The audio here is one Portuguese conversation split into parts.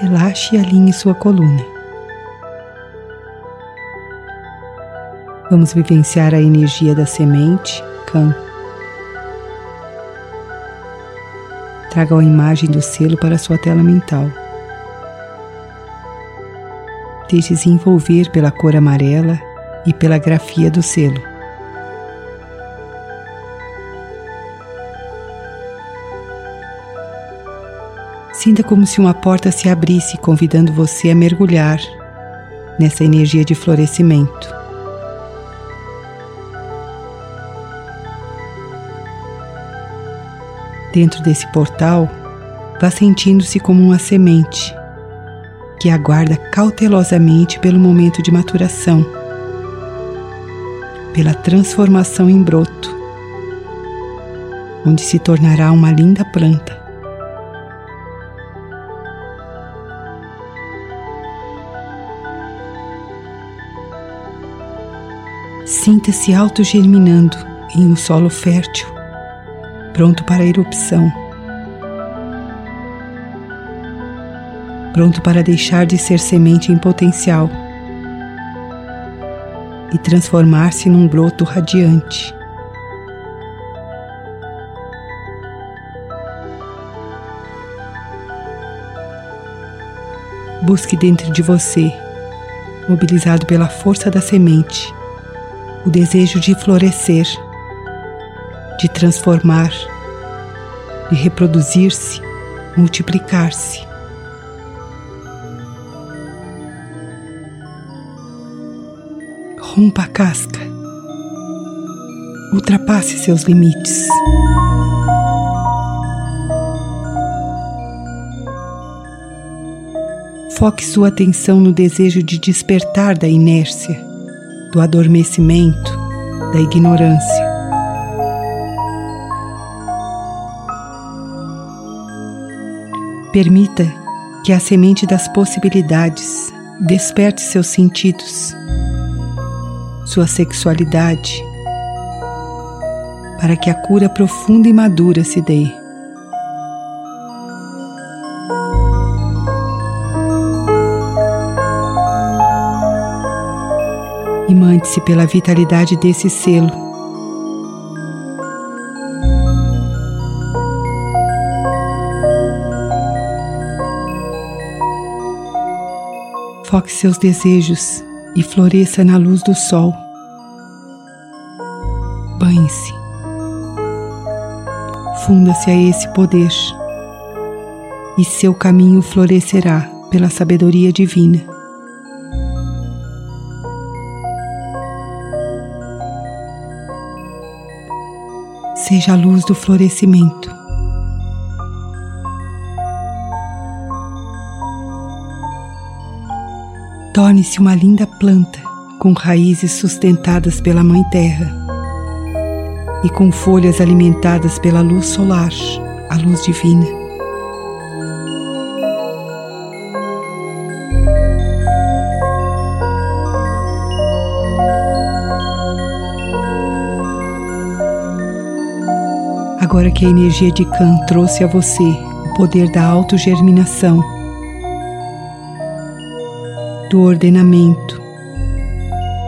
Relaxe e alinhe sua coluna. Vamos vivenciar a energia da semente Kan. Traga a imagem do selo para sua tela mental. Deixe-se envolver pela cor amarela e pela grafia do selo. Sinta como se uma porta se abrisse, convidando você a mergulhar nessa energia de florescimento. Dentro desse portal, vá sentindo-se como uma semente que aguarda cautelosamente pelo momento de maturação, pela transformação em broto, onde se tornará uma linda planta. Sinta-se autogerminando em um solo fértil, pronto para a erupção, pronto para deixar de ser semente em potencial. E transformar-se num broto radiante. Busque dentro de você, mobilizado pela força da semente, o desejo de florescer, de transformar, de reproduzir-se, multiplicar-se. Rompa a casca, ultrapasse seus limites. Foque sua atenção no desejo de despertar da inércia do adormecimento, da ignorância. Permita que a semente das possibilidades desperte seus sentidos, sua sexualidade, para que a cura profunda e madura se dê. Imante-se pela vitalidade desse selo. Foque seus desejos e floresça na luz do sol. Banhe-se. Funda-se a esse poder e seu caminho florescerá pela sabedoria divina. seja a luz do florescimento. Torne-se uma linda planta com raízes sustentadas pela Mãe Terra e com folhas alimentadas pela luz solar, a luz divina. Agora que a energia de Kan trouxe a você o poder da autogerminação, do ordenamento,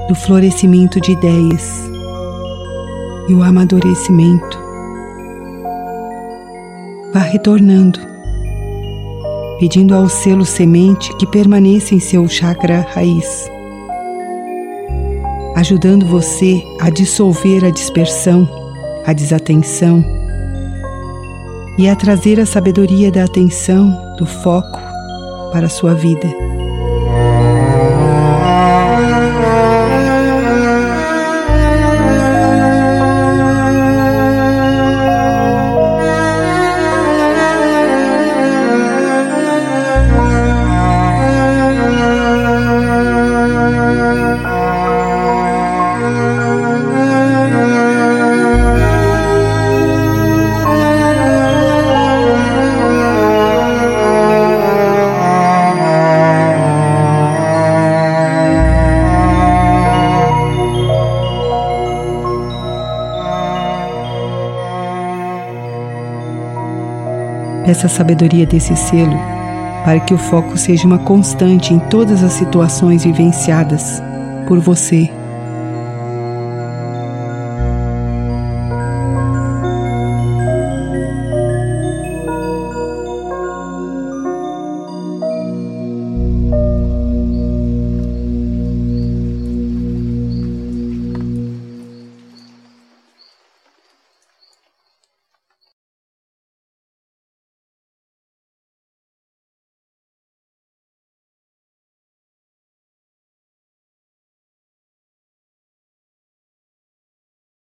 do florescimento de ideias e o amadurecimento, vá retornando, pedindo ao selo semente que permaneça em seu chakra raiz, ajudando você a dissolver a dispersão, a desatenção e a trazer a sabedoria da atenção, do foco para a sua vida. Dessa sabedoria desse selo, para que o foco seja uma constante em todas as situações vivenciadas por você